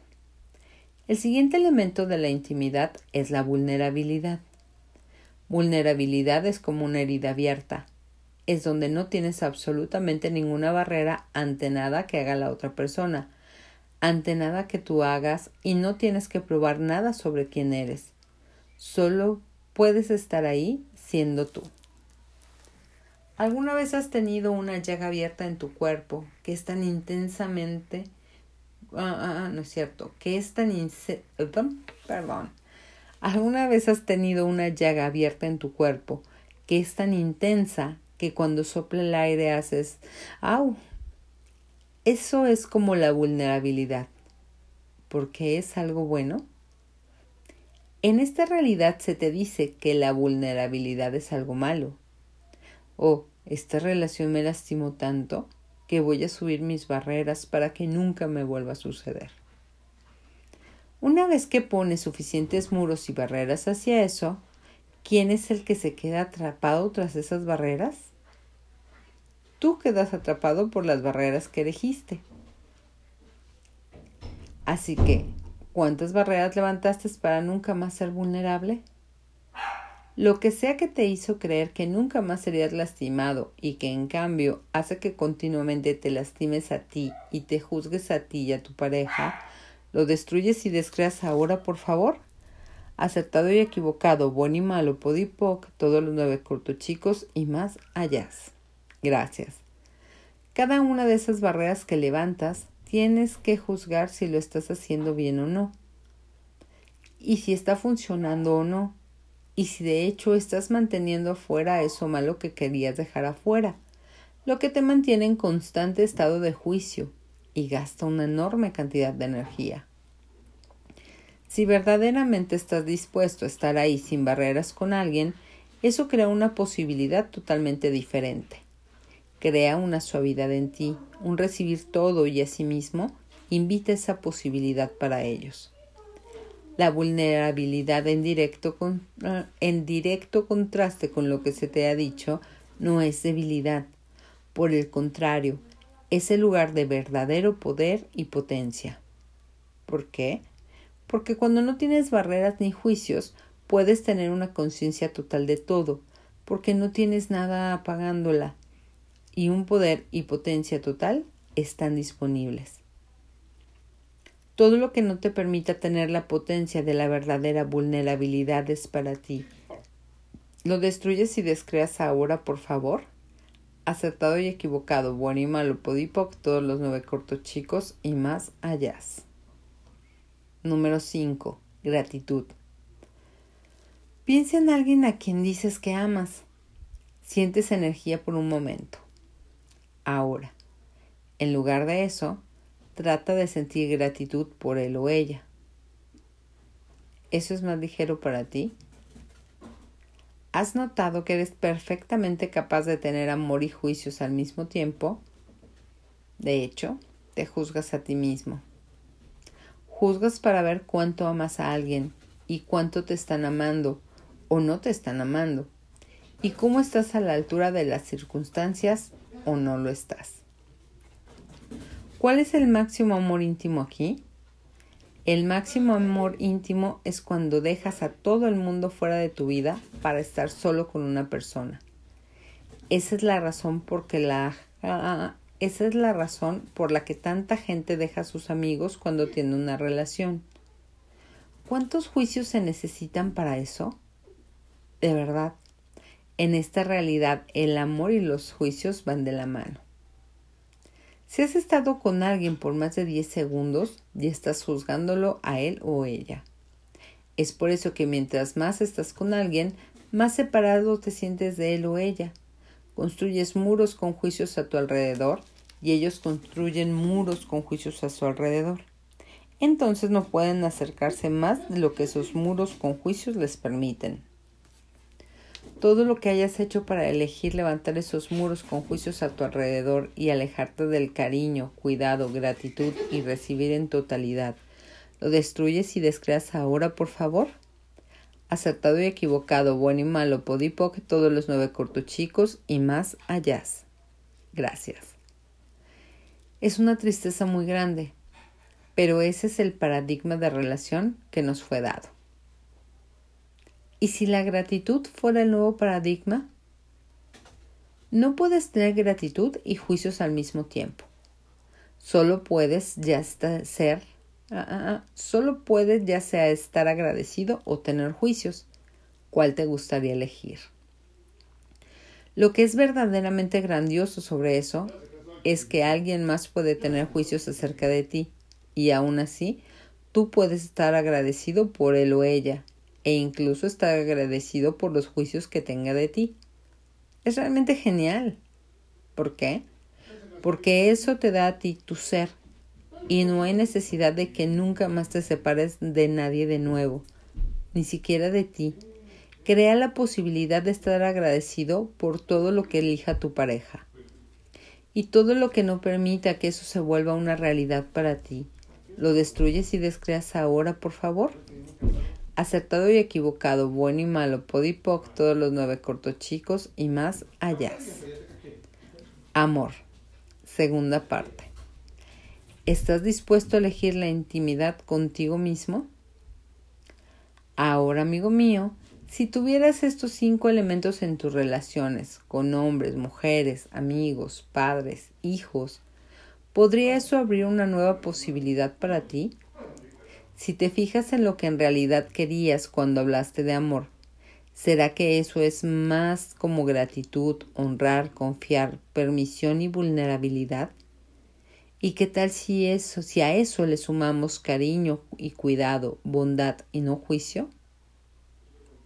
El siguiente elemento de la intimidad es la vulnerabilidad. Vulnerabilidad es como una herida abierta. Es donde no tienes absolutamente ninguna barrera ante nada que haga la otra persona ante nada que tú hagas y no tienes que probar nada sobre quién eres. Solo puedes estar ahí siendo tú. ¿Alguna vez has tenido una llaga abierta en tu cuerpo que es tan intensamente... Ah, ah no es cierto, que es tan... Perdón. ¿Alguna vez has tenido una llaga abierta en tu cuerpo que es tan intensa que cuando sopla el aire haces... ¡Au! Eso es como la vulnerabilidad, porque es algo bueno. En esta realidad se te dice que la vulnerabilidad es algo malo. Oh, esta relación me lastimó tanto que voy a subir mis barreras para que nunca me vuelva a suceder. Una vez que pones suficientes muros y barreras hacia eso, ¿quién es el que se queda atrapado tras esas barreras? tú quedas atrapado por las barreras que elegiste. Así que, ¿cuántas barreras levantaste para nunca más ser vulnerable? Lo que sea que te hizo creer que nunca más serías lastimado y que en cambio hace que continuamente te lastimes a ti y te juzgues a ti y a tu pareja, ¿lo destruyes y descreas ahora, por favor? Acertado y equivocado, y malo, podipoc, todos los nueve cortos chicos y más allá. Gracias. Cada una de esas barreras que levantas tienes que juzgar si lo estás haciendo bien o no. Y si está funcionando o no. Y si de hecho estás manteniendo afuera eso malo que querías dejar afuera. Lo que te mantiene en constante estado de juicio y gasta una enorme cantidad de energía. Si verdaderamente estás dispuesto a estar ahí sin barreras con alguien, eso crea una posibilidad totalmente diferente crea una suavidad en ti, un recibir todo y asimismo invita esa posibilidad para ellos. La vulnerabilidad en directo, ah, en directo contraste con lo que se te ha dicho no es debilidad. Por el contrario, es el lugar de verdadero poder y potencia. ¿Por qué? Porque cuando no tienes barreras ni juicios, puedes tener una conciencia total de todo, porque no tienes nada apagándola, y un poder y potencia total están disponibles. Todo lo que no te permita tener la potencia de la verdadera vulnerabilidad es para ti. ¿Lo destruyes y descreas ahora, por favor? Acertado y equivocado, bueno y malo, podipoc, todos los nueve cortos chicos y más allá. Número 5. Gratitud. Piensa en alguien a quien dices que amas. Sientes energía por un momento. Ahora, en lugar de eso, trata de sentir gratitud por él o ella. ¿Eso es más ligero para ti? ¿Has notado que eres perfectamente capaz de tener amor y juicios al mismo tiempo? De hecho, te juzgas a ti mismo. Juzgas para ver cuánto amas a alguien y cuánto te están amando o no te están amando y cómo estás a la altura de las circunstancias o no lo estás. ¿Cuál es el máximo amor íntimo aquí? El máximo amor íntimo es cuando dejas a todo el mundo fuera de tu vida para estar solo con una persona. Esa es la razón por la esa es la razón por la que tanta gente deja a sus amigos cuando tiene una relación. ¿Cuántos juicios se necesitan para eso? De verdad, en esta realidad el amor y los juicios van de la mano. Si has estado con alguien por más de 10 segundos, ya estás juzgándolo a él o ella. Es por eso que mientras más estás con alguien, más separado te sientes de él o ella. Construyes muros con juicios a tu alrededor y ellos construyen muros con juicios a su alrededor. Entonces no pueden acercarse más de lo que esos muros con juicios les permiten. Todo lo que hayas hecho para elegir levantar esos muros con juicios a tu alrededor y alejarte del cariño, cuidado, gratitud y recibir en totalidad, ¿lo destruyes y descreas ahora, por favor? Acertado y equivocado, bueno y malo, podipoc, todos los nueve cortochicos y más allá. Gracias. Es una tristeza muy grande, pero ese es el paradigma de relación que nos fue dado. ¿Y si la gratitud fuera el nuevo paradigma? No puedes tener gratitud y juicios al mismo tiempo. Solo puedes ya ser, ah, ah, ah, solo puedes ya sea estar agradecido o tener juicios. ¿Cuál te gustaría elegir? Lo que es verdaderamente grandioso sobre eso es que alguien más puede tener juicios acerca de ti y aún así tú puedes estar agradecido por él o ella e incluso estar agradecido por los juicios que tenga de ti. Es realmente genial. ¿Por qué? Porque eso te da a ti tu ser y no hay necesidad de que nunca más te separes de nadie de nuevo, ni siquiera de ti. Crea la posibilidad de estar agradecido por todo lo que elija tu pareja y todo lo que no permita que eso se vuelva una realidad para ti. ¿Lo destruyes y descreas ahora, por favor? Acertado y equivocado, bueno y malo, podipoc, todos los nueve cortos chicos y más allá. Amor. Segunda parte. ¿Estás dispuesto a elegir la intimidad contigo mismo? Ahora, amigo mío, si tuvieras estos cinco elementos en tus relaciones con hombres, mujeres, amigos, padres, hijos, ¿podría eso abrir una nueva posibilidad para ti? Si te fijas en lo que en realidad querías cuando hablaste de amor, ¿será que eso es más como gratitud, honrar, confiar, permisión y vulnerabilidad? ¿Y qué tal si eso, si a eso le sumamos cariño y cuidado, bondad y no juicio?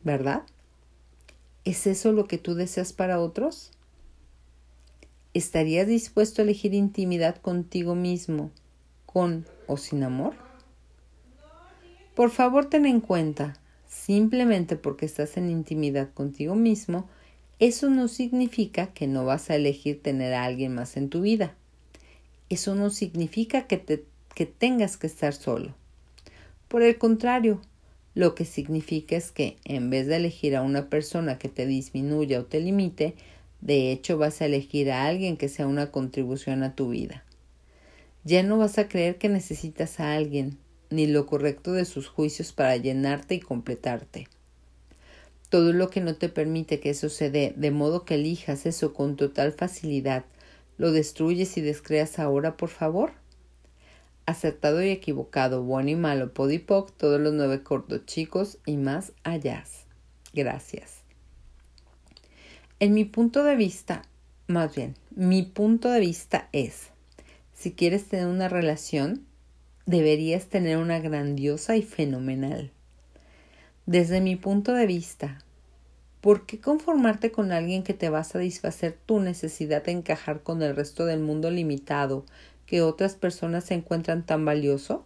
¿verdad? ¿Es eso lo que tú deseas para otros? ¿Estarías dispuesto a elegir intimidad contigo mismo, con o sin amor? Por favor, ten en cuenta, simplemente porque estás en intimidad contigo mismo, Eso no significa que no vas a elegir tener a alguien más en tu vida. Eso no significa que, te, que tengas que estar solo. Por el contrario, lo que significa es que en vez de elegir a una persona que te disminuya o te limite, de hecho vas a elegir a alguien que sea una contribución a tu vida. Ya no vas a creer que necesitas a alguien, ni lo correcto de sus juicios para llenarte y completarte. Todo lo que no te permite que eso se dé, de modo que elijas eso con total facilidad, ¿lo destruyes y descreas ahora, por favor? Acertado y equivocado, bueno y malo, podipoc, todos los nueve cortos chicos y más allá. Gracias. En mi punto de vista, más bien, mi punto de vista es, si quieres tener una relación, deberías tener una grandiosa y fenomenal. Desde mi punto de vista, ¿por qué conformarte con alguien que te va a satisfacer tu necesidad de encajar con el resto del mundo limitado que otras personas se encuentran tan valioso?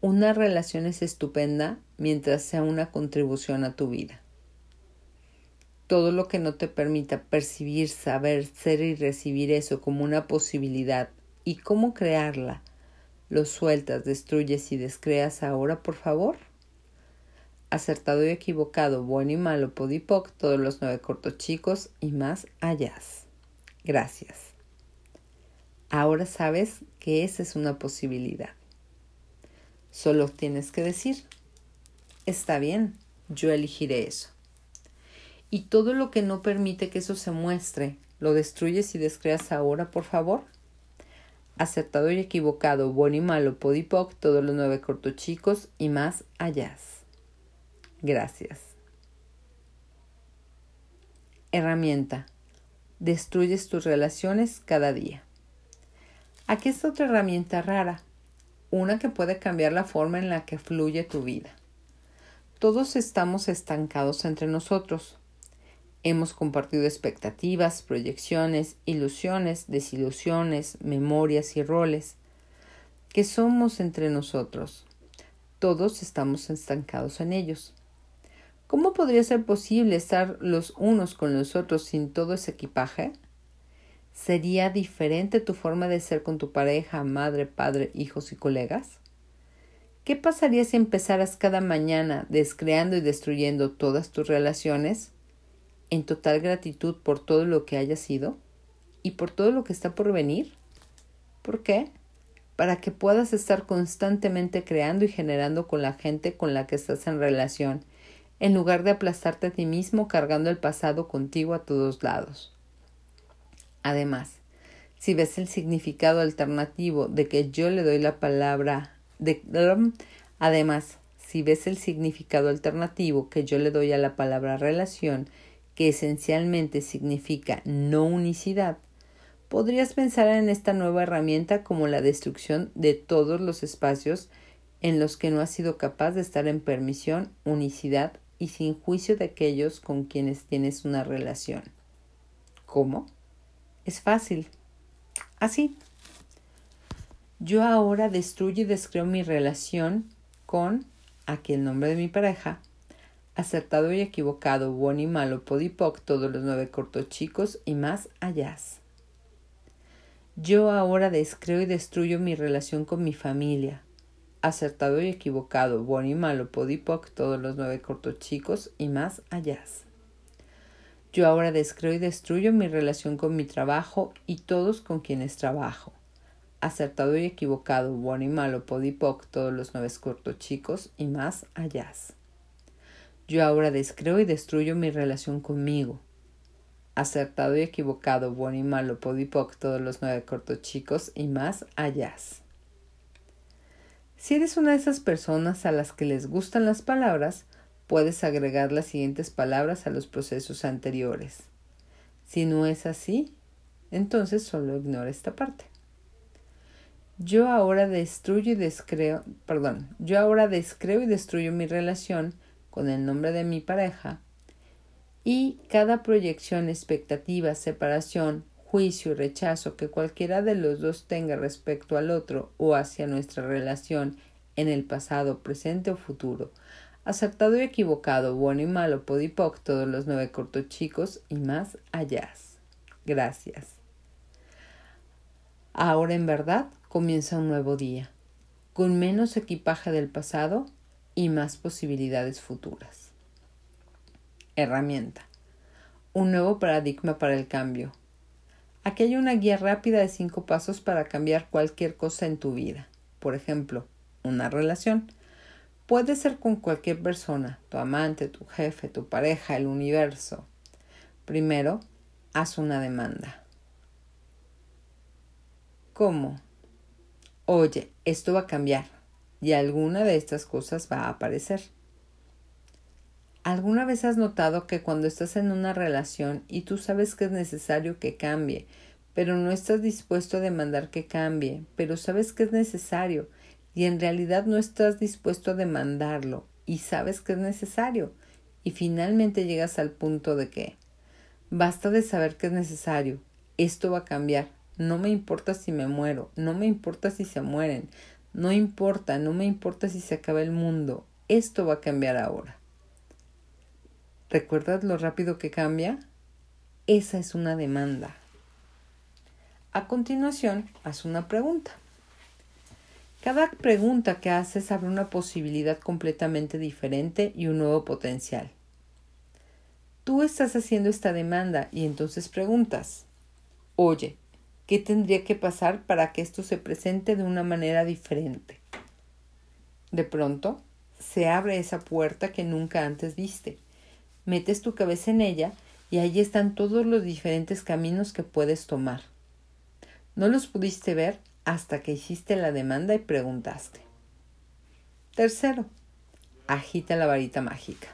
Una relación es estupenda mientras sea una contribución a tu vida. Todo lo que no te permita percibir, saber, ser y recibir eso como una posibilidad y cómo crearla, lo sueltas, destruyes y descreas ahora, por favor. Acertado y equivocado, bueno y malo, podipoc, todos los nueve cortos chicos y más allá. Gracias. Ahora sabes que esa es una posibilidad. Solo tienes que decir, está bien, yo elegiré eso. Y todo lo que no permite que eso se muestre, ¿lo destruyes y descreas ahora, por favor? Acertado y equivocado, bueno y malo, podipoc, todos los nueve cortochicos y más allá. Gracias. Herramienta. Destruyes tus relaciones cada día. Aquí está otra herramienta rara, una que puede cambiar la forma en la que fluye tu vida. Todos estamos estancados entre nosotros. Hemos compartido expectativas, proyecciones, ilusiones, desilusiones, memorias y roles que somos entre nosotros. Todos estamos estancados en ellos. ¿Cómo podría ser posible estar los unos con los otros sin todo ese equipaje? ¿Sería diferente tu forma de ser con tu pareja, madre, padre, hijos y colegas? ¿Qué pasaría si empezaras cada mañana descreando y destruyendo todas tus relaciones? En total gratitud por todo lo que haya sido y por todo lo que está por venir? ¿Por qué? Para que puedas estar constantemente creando y generando con la gente con la que estás en relación, en lugar de aplastarte a ti mismo cargando el pasado contigo a todos lados. Además, si ves el significado alternativo de que yo le doy la palabra de además, si ves el significado alternativo que yo le doy a la palabra relación que esencialmente significa no unicidad, podrías pensar en esta nueva herramienta como la destrucción de todos los espacios en los que no has sido capaz de estar en permisión, unicidad y sin juicio de aquellos con quienes tienes una relación. ¿Cómo? Es fácil. Así. Yo ahora destruyo y descreo mi relación con aquí el nombre de mi pareja, acertado y equivocado, bueno y malo, podipoc, todos los nueve cortos chicos y más allá. Yo ahora descreo y destruyo mi relación con mi familia. Acertado y equivocado, bueno y malo, podipoc, todos los nueve cortos chicos y más allá. Yo ahora descreo y destruyo mi relación con mi trabajo y todos con quienes trabajo. Acertado y equivocado, bueno y malo, podipoc, todos los nueve cortos chicos y más allá. Yo ahora descreo y destruyo mi relación conmigo. Acertado y equivocado, bueno y malo, podipoc, todos los nueve cortos chicos y más allá. Si eres una de esas personas a las que les gustan las palabras, puedes agregar las siguientes palabras a los procesos anteriores. Si no es así, entonces solo ignora esta parte. Yo ahora destruyo y descreo, perdón, yo ahora descreo y destruyo mi relación con el nombre de mi pareja y cada proyección, expectativa, separación, juicio y rechazo que cualquiera de los dos tenga respecto al otro o hacia nuestra relación en el pasado, presente o futuro, Acertado y equivocado, bueno y malo, podipoc, todos los nueve cortos chicos y más allá. Gracias. Ahora en verdad comienza un nuevo día, con menos equipaje del pasado y más posibilidades futuras. Herramienta. Un nuevo paradigma para el cambio. Aquí hay una guía rápida de cinco pasos para cambiar cualquier cosa en tu vida. Por ejemplo, una relación. Puede ser con cualquier persona, tu amante, tu jefe, tu pareja, el universo. Primero, haz una demanda. ¿Cómo? Oye, esto va a cambiar y alguna de estas cosas va a aparecer. ¿Alguna vez has notado que cuando estás en una relación y tú sabes que es necesario que cambie, pero no estás dispuesto a demandar que cambie, pero sabes que es necesario y en realidad no estás dispuesto a demandarlo y sabes que es necesario y finalmente llegas al punto de que basta de saber que es necesario, esto va a cambiar, no me importa si me muero, no me importa si se mueren, no importa, no me importa si se acaba el mundo, esto va a cambiar ahora. ¿Recuerdas lo rápido que cambia? Esa es una demanda. A continuación, haz una pregunta. Cada pregunta que haces abre una posibilidad completamente diferente y un nuevo potencial. Tú estás haciendo esta demanda y entonces preguntas, oye, ¿qué tendría que pasar para que esto se presente de una manera diferente? De pronto, se abre esa puerta que nunca antes viste metes tu cabeza en ella y allí están todos los diferentes caminos que puedes tomar. No los pudiste ver hasta que hiciste la demanda y preguntaste. Tercero, agita la varita mágica.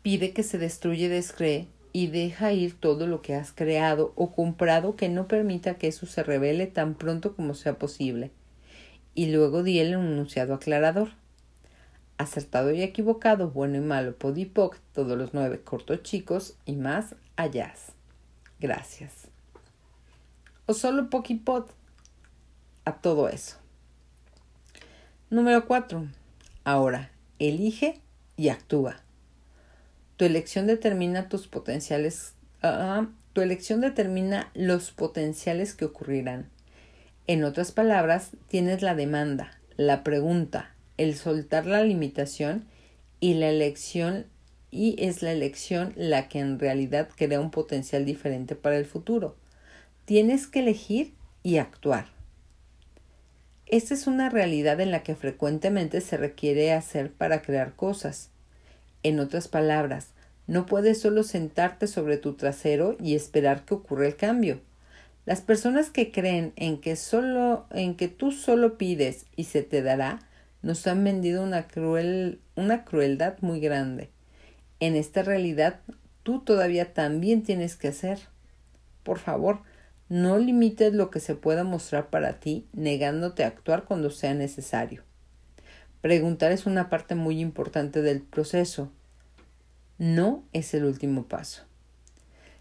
Pide que se destruye y descree y deja ir todo lo que has creado o comprado que no permita que eso se revele tan pronto como sea posible. Y luego di el enunciado aclarador acertado y equivocado, bueno y malo, podipoc, todos los nueve cortos chicos y más allá. Gracias. O solo poquipot a todo eso. Número 4. Ahora, elige y actúa. Tu elección determina tus potenciales. Ah, tu elección determina los potenciales que ocurrirán. En otras palabras, tienes la demanda, la pregunta, el soltar la limitación y la elección y es la elección la que en realidad crea un potencial diferente para el futuro. Tienes que elegir y actuar. Esta es una realidad en la que frecuentemente se requiere hacer para crear cosas. En otras palabras, no puedes solo sentarte sobre tu trasero y esperar que ocurra el cambio. Las personas que creen en que solo en que tú solo pides y se te dará nos han vendido una, cruel, una crueldad muy grande. En esta realidad tú todavía también tienes que hacer. Por favor, no limites lo que se pueda mostrar para ti, negándote a actuar cuando sea necesario. Preguntar es una parte muy importante del proceso. No es el último paso.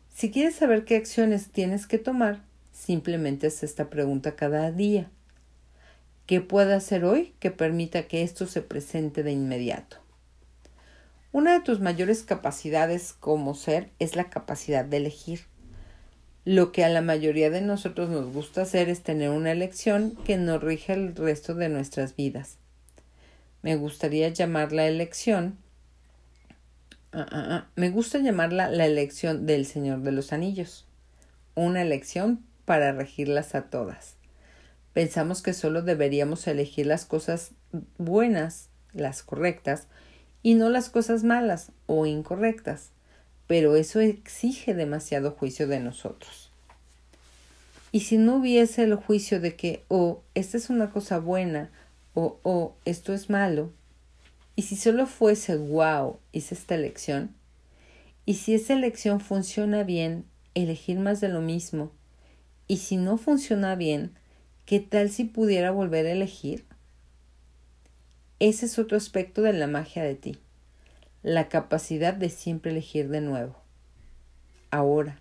Si quieres saber qué acciones tienes que tomar, simplemente haz esta pregunta cada día. ¿Qué puedo hacer hoy que permita que esto se presente de inmediato? Una de tus mayores capacidades como ser es la capacidad de elegir. Lo que a la mayoría de nosotros nos gusta hacer es tener una elección que nos rige el resto de nuestras vidas. Me gustaría llamar la elección. Ah, ah, ah, me gusta llamarla la elección del Señor de los Anillos. Una elección para regirlas a todas. Pensamos que solo deberíamos elegir las cosas buenas, las correctas, y no las cosas malas o incorrectas, pero eso exige demasiado juicio de nosotros. Y si no hubiese el juicio de que, oh, esta es una cosa buena, o, oh, esto es malo, y si solo fuese, wow, hice esta elección, y si esa elección funciona bien, elegir más de lo mismo, y si no funciona bien, ¿Qué tal si pudiera volver a elegir? Ese es otro aspecto de la magia de ti, la capacidad de siempre elegir de nuevo. Ahora.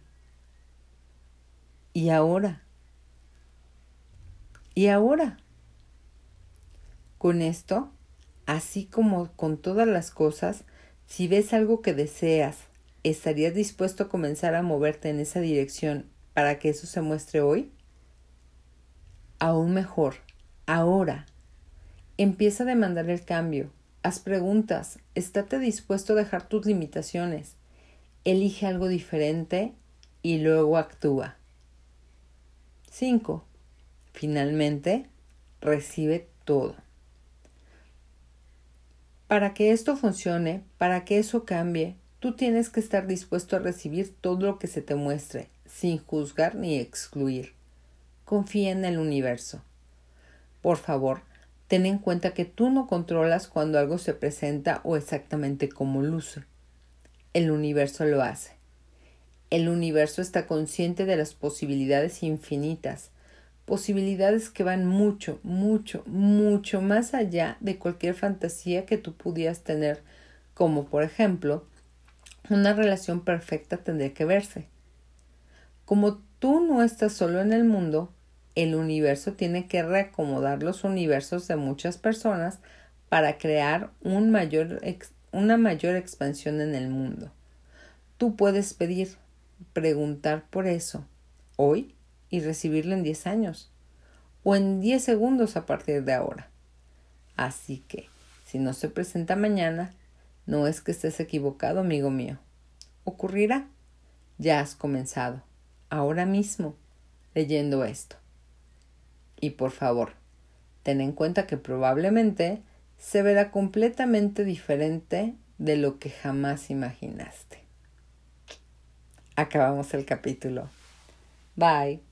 Y ahora. Y ahora. Con esto, Así como con todas las cosas, si ves algo que deseas, ¿estarías dispuesto a comenzar a moverte en esa dirección para que eso se muestre hoy? Aún mejor, ahora. Empieza a demandar el cambio. Haz preguntas. Estate dispuesto a dejar tus limitaciones. Elige algo diferente y luego actúa. 5. Finalmente, recibe todo. Para que esto funcione, para que eso cambie, tú tienes que estar dispuesto a recibir todo lo que se te muestre, sin juzgar ni excluir. Confía en el universo. Por favor, ten en cuenta que tú no controlas cuando algo se presenta o exactamente cómo luce. El universo lo hace. El universo está consciente de las posibilidades infinitas, posibilidades que van mucho, mucho, mucho más allá de cualquier fantasía que tú pudieras tener, como por ejemplo, una relación perfecta tendría que verse. Como tú no estás solo en el mundo, el universo tiene que reacomodar los universos de muchas personas para crear un mayor una mayor expansión en el mundo. Tú puedes pedir, preguntar por eso hoy y recibirlo en 10 años o en 10 segundos a partir de ahora. Así que, si no se presenta mañana, no es que estés equivocado, amigo mío. Ocurrirá. Ya has comenzado, ahora mismo, leyendo esto. Y por favor, ten en cuenta que probablemente se verá completamente diferente de lo que jamás imaginaste acabamos el capítulo. Bye.